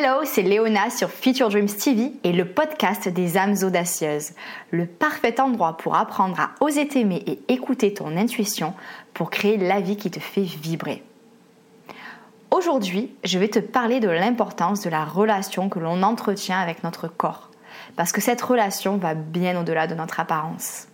Hello, c'est Léona sur Future Dreams TV et le podcast des âmes audacieuses. Le parfait endroit pour apprendre à oser t'aimer et écouter ton intuition pour créer la vie qui te fait vibrer. Aujourd'hui, je vais te parler de l'importance de la relation que l'on entretient avec notre corps. Parce que cette relation va bien au-delà de notre apparence.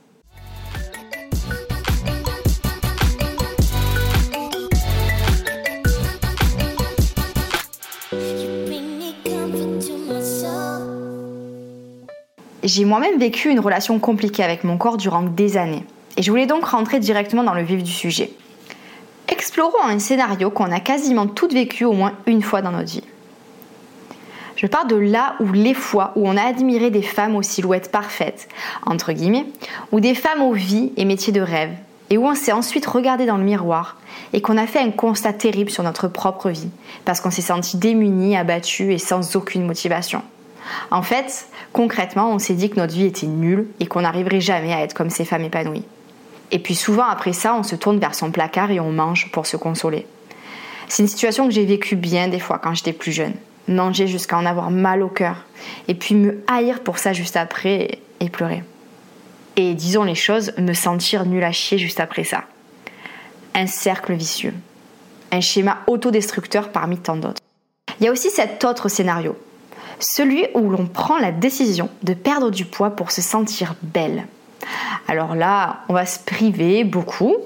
J'ai moi-même vécu une relation compliquée avec mon corps durant des années. Et je voulais donc rentrer directement dans le vif du sujet. Explorons un scénario qu'on a quasiment toutes vécu au moins une fois dans notre vie. Je pars de là où les fois où on a admiré des femmes aux silhouettes parfaites, entre guillemets, ou des femmes aux vies et métiers de rêve, et où on s'est ensuite regardé dans le miroir et qu'on a fait un constat terrible sur notre propre vie, parce qu'on s'est senti démuni, abattu et sans aucune motivation. En fait, concrètement, on s'est dit que notre vie était nulle et qu'on n'arriverait jamais à être comme ces femmes épanouies. Et puis souvent après ça, on se tourne vers son placard et on mange pour se consoler. C'est une situation que j'ai vécue bien des fois quand j'étais plus jeune. Manger jusqu'à en avoir mal au cœur. Et puis me haïr pour ça juste après et pleurer. Et disons les choses, me sentir nul à chier juste après ça. Un cercle vicieux. Un schéma autodestructeur parmi tant d'autres. Il y a aussi cet autre scénario, celui où l'on prend la décision de perdre du poids pour se sentir belle. Alors là, on va se priver beaucoup,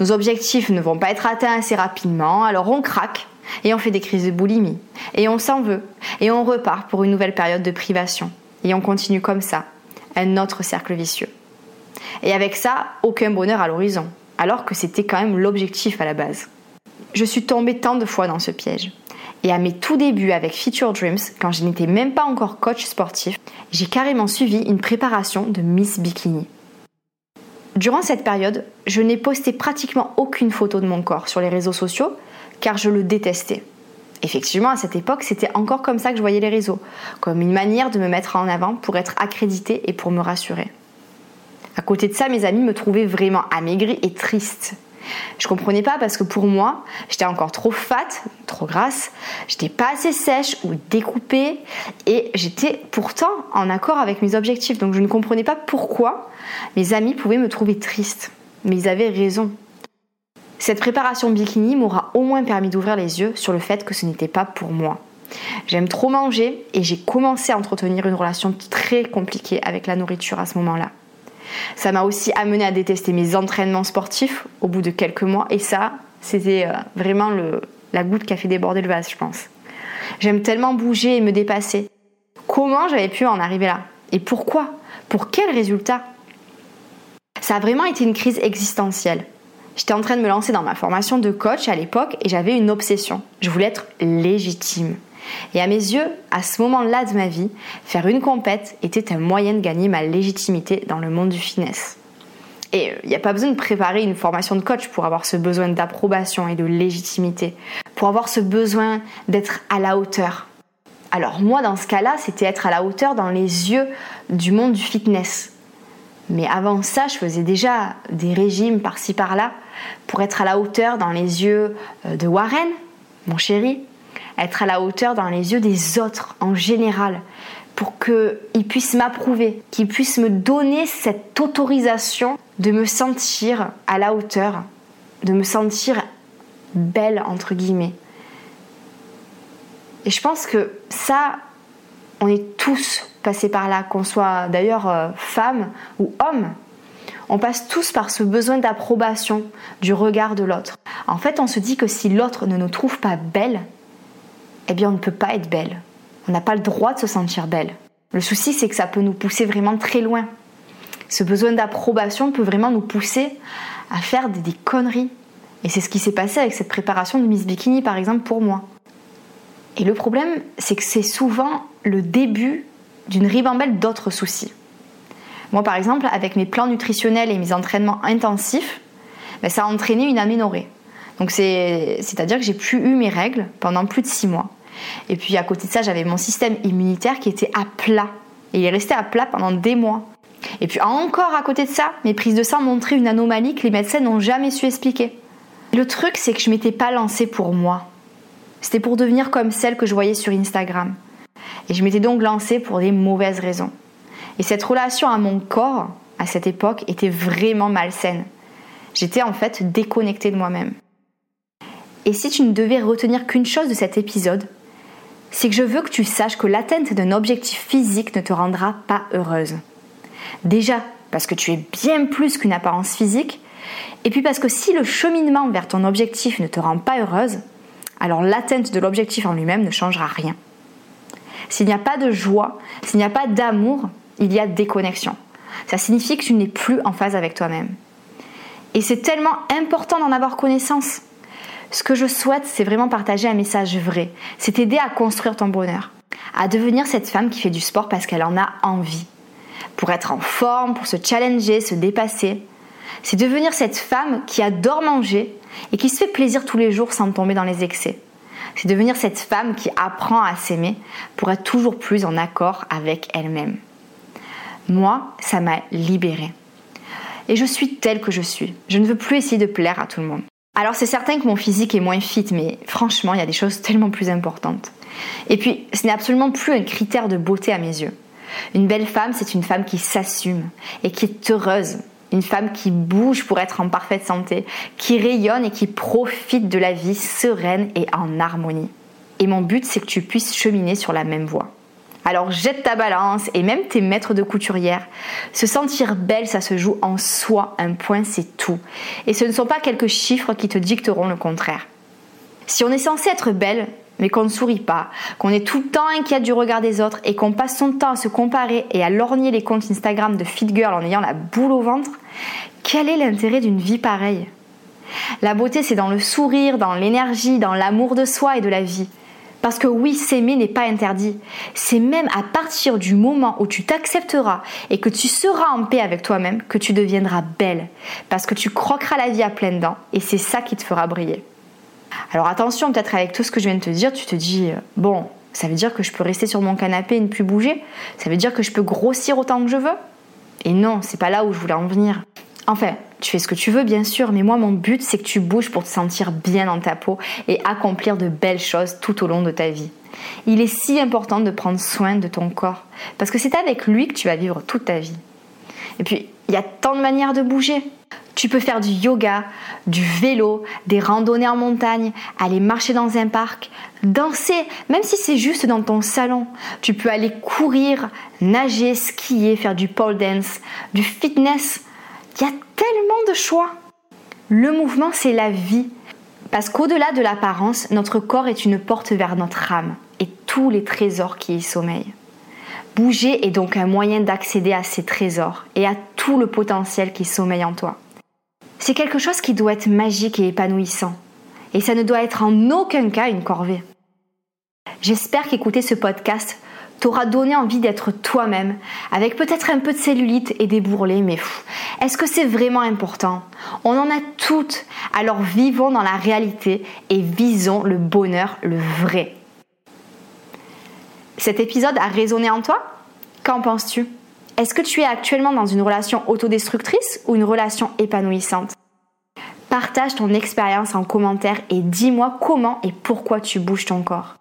nos objectifs ne vont pas être atteints assez rapidement, alors on craque et on fait des crises de boulimie, et on s'en veut, et on repart pour une nouvelle période de privation, et on continue comme ça, un autre cercle vicieux. Et avec ça, aucun bonheur à l'horizon, alors que c'était quand même l'objectif à la base. Je suis tombée tant de fois dans ce piège. Et à mes tout débuts avec Future Dreams, quand je n'étais même pas encore coach sportif, j'ai carrément suivi une préparation de Miss Bikini. Durant cette période, je n'ai posté pratiquement aucune photo de mon corps sur les réseaux sociaux car je le détestais. Effectivement, à cette époque, c'était encore comme ça que je voyais les réseaux, comme une manière de me mettre en avant pour être accréditée et pour me rassurer. À côté de ça, mes amis me trouvaient vraiment amaigrie et triste. Je comprenais pas parce que pour moi, j'étais encore trop fat, trop grasse, j'étais pas assez sèche ou découpée et j'étais pourtant en accord avec mes objectifs. Donc je ne comprenais pas pourquoi mes amis pouvaient me trouver triste. Mais ils avaient raison. Cette préparation bikini m'aura au moins permis d'ouvrir les yeux sur le fait que ce n'était pas pour moi. J'aime trop manger et j'ai commencé à entretenir une relation très compliquée avec la nourriture à ce moment-là. Ça m'a aussi amené à détester mes entraînements sportifs au bout de quelques mois et ça, c'était euh, vraiment la goutte qui a fait déborder le vase, je pense. J'aime tellement bouger et me dépasser. Comment j'avais pu en arriver là? Et pourquoi? Pour quel résultat? Ça a vraiment été une crise existentielle. J'étais en train de me lancer dans ma formation de coach à l'époque et j'avais une obsession. Je voulais être légitime. Et à mes yeux, à ce moment-là de ma vie, faire une compète était un moyen de gagner ma légitimité dans le monde du finesse. Et il euh, n'y a pas besoin de préparer une formation de coach pour avoir ce besoin d'approbation et de légitimité, pour avoir ce besoin d'être à la hauteur. Alors moi, dans ce cas-là, c'était être à la hauteur dans les yeux du monde du fitness. Mais avant ça, je faisais déjà des régimes par-ci par-là pour être à la hauteur dans les yeux euh, de Warren, mon chéri, être à la hauteur dans les yeux des autres en général, pour qu'ils puissent m'approuver, qu'ils puissent me donner cette autorisation de me sentir à la hauteur, de me sentir belle, entre guillemets. Et je pense que ça, on est tous passés par là, qu'on soit d'ailleurs euh, femme ou homme. On passe tous par ce besoin d'approbation du regard de l'autre. En fait, on se dit que si l'autre ne nous trouve pas belle, eh bien on ne peut pas être belle. On n'a pas le droit de se sentir belle. Le souci, c'est que ça peut nous pousser vraiment très loin. Ce besoin d'approbation peut vraiment nous pousser à faire des, conneries. Et c'est ce qui s'est passé avec cette préparation de Miss Bikini, par exemple, pour moi. Et le problème, c'est que c'est souvent le début d'une ribambelle d'autres soucis. Moi, par exemple, avec mes plans nutritionnels et mes entraînements intensifs, ben, ça a entraîné une aménorrhée. Donc c'est-à-dire que j'ai plus eu mes règles pendant plus de six mois. Et puis à côté de ça, j'avais mon système immunitaire qui était à plat. Et il est resté à plat pendant des mois. Et puis encore à côté de ça, mes prises de sang montraient une anomalie que les médecins n'ont jamais su expliquer. Le truc, c'est que je m'étais pas lancée pour moi. C'était pour devenir comme celle que je voyais sur Instagram. Et je m'étais donc lancée pour des mauvaises raisons. Et cette relation à mon corps, à cette époque, était vraiment malsaine. J'étais en fait déconnectée de moi-même. Et si tu ne devais retenir qu'une chose de cet épisode, c'est que je veux que tu saches que l'atteinte d'un objectif physique ne te rendra pas heureuse. Déjà, parce que tu es bien plus qu'une apparence physique, et puis parce que si le cheminement vers ton objectif ne te rend pas heureuse, alors l'atteinte de l'objectif en lui-même ne changera rien. S'il n'y a pas de joie, s'il n'y a pas d'amour, il y a déconnexion. Ça signifie que tu n'es plus en phase avec toi-même. Et c'est tellement important d'en avoir connaissance. Ce que je souhaite, c'est vraiment partager un message vrai. C'est t'aider à construire ton bonheur. À devenir cette femme qui fait du sport parce qu'elle en a envie. Pour être en forme, pour se challenger, se dépasser. C'est devenir cette femme qui adore manger et qui se fait plaisir tous les jours sans tomber dans les excès. C'est devenir cette femme qui apprend à s'aimer pour être toujours plus en accord avec elle-même. Moi, ça m'a libérée. Et je suis telle que je suis. Je ne veux plus essayer de plaire à tout le monde. Alors c'est certain que mon physique est moins fit, mais franchement, il y a des choses tellement plus importantes. Et puis, ce n'est absolument plus un critère de beauté à mes yeux. Une belle femme, c'est une femme qui s'assume et qui est heureuse. Une femme qui bouge pour être en parfaite santé, qui rayonne et qui profite de la vie sereine et en harmonie. Et mon but, c'est que tu puisses cheminer sur la même voie. Alors jette ta balance et même tes maîtres de couturière. Se sentir belle, ça se joue en soi, un point c'est tout. Et ce ne sont pas quelques chiffres qui te dicteront le contraire. Si on est censé être belle, mais qu'on ne sourit pas, qu'on est tout le temps inquiète du regard des autres et qu'on passe son temps à se comparer et à lorgner les comptes Instagram de fit girl en ayant la boule au ventre, quel est l'intérêt d'une vie pareille? La beauté, c'est dans le sourire, dans l'énergie, dans l'amour de soi et de la vie. Parce que oui, s'aimer n'est pas interdit. C'est même à partir du moment où tu t'accepteras et que tu seras en paix avec toi-même que tu deviendras belle. Parce que tu croqueras la vie à pleines dents et c'est ça qui te fera briller. Alors attention, peut-être avec tout ce que je viens de te dire, tu te dis, euh, bon, ça veut dire que je peux rester sur mon canapé et ne plus bouger? Ça veut dire que je peux grossir autant que je veux? Et non, c'est pas là où je voulais en venir. Enfin, tu fais ce que tu veux bien sûr, mais moi mon but c'est que tu bouges pour te sentir bien dans ta peau et accomplir de belles choses tout au long de ta vie. Il est si important de prendre soin de ton corps, parce que c'est avec lui que tu vas vivre toute ta vie. Et puis, il y a tant de manières de bouger. Tu peux faire du yoga, du vélo, des randonnées en montagne, aller marcher dans un parc, danser, même si c'est juste dans ton salon. Tu peux aller courir, nager, skier, faire du pole dance, du fitness, il y a tellement de choix. Le mouvement, c'est la vie. Parce qu'au-delà de l'apparence, notre corps est une porte vers notre âme et tous les trésors qui y sommeillent. Bouger est donc un moyen d'accéder à ces trésors et à tout le potentiel qui sommeille en toi. C'est quelque chose qui doit être magique et épanouissant. Et ça ne doit être en aucun cas une corvée. J'espère qu'écouter ce podcast t'aura donné envie d'être toi-même, avec peut-être un peu de cellulite et des bourrelets, mais est-ce que c'est vraiment important? On en a toutes, alors vivons dans la réalité et visons le bonheur, le vrai. Cet épisode a résonné en toi? Qu'en penses-tu? Est-ce que tu es actuellement dans une relation autodestructrice ou une relation épanouissante? Partage ton expérience en commentaire et dis-moi comment et pourquoi tu bouges ton corps.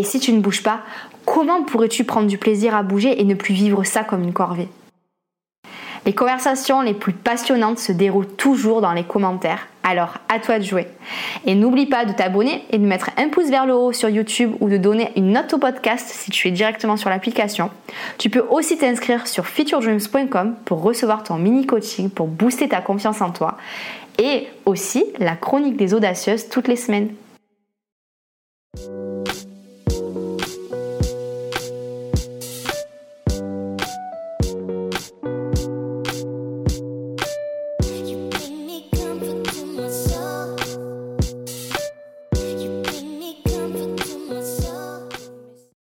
Et si tu ne bouges pas, comment pourrais-tu prendre du plaisir à bouger et ne plus vivre ça comme une corvée? Les conversations les plus passionnantes se déroulent toujours dans les commentaires, alors à toi de jouer. Et n'oublie pas de t'abonner et de mettre un pouce vers le haut sur YouTube ou de donner une note au podcast si tu es directement sur l'application. Tu peux aussi t'inscrire sur featuredreams.com pour recevoir ton mini coaching pour booster ta confiance en toi et aussi la chronique des audacieuses toutes les semaines.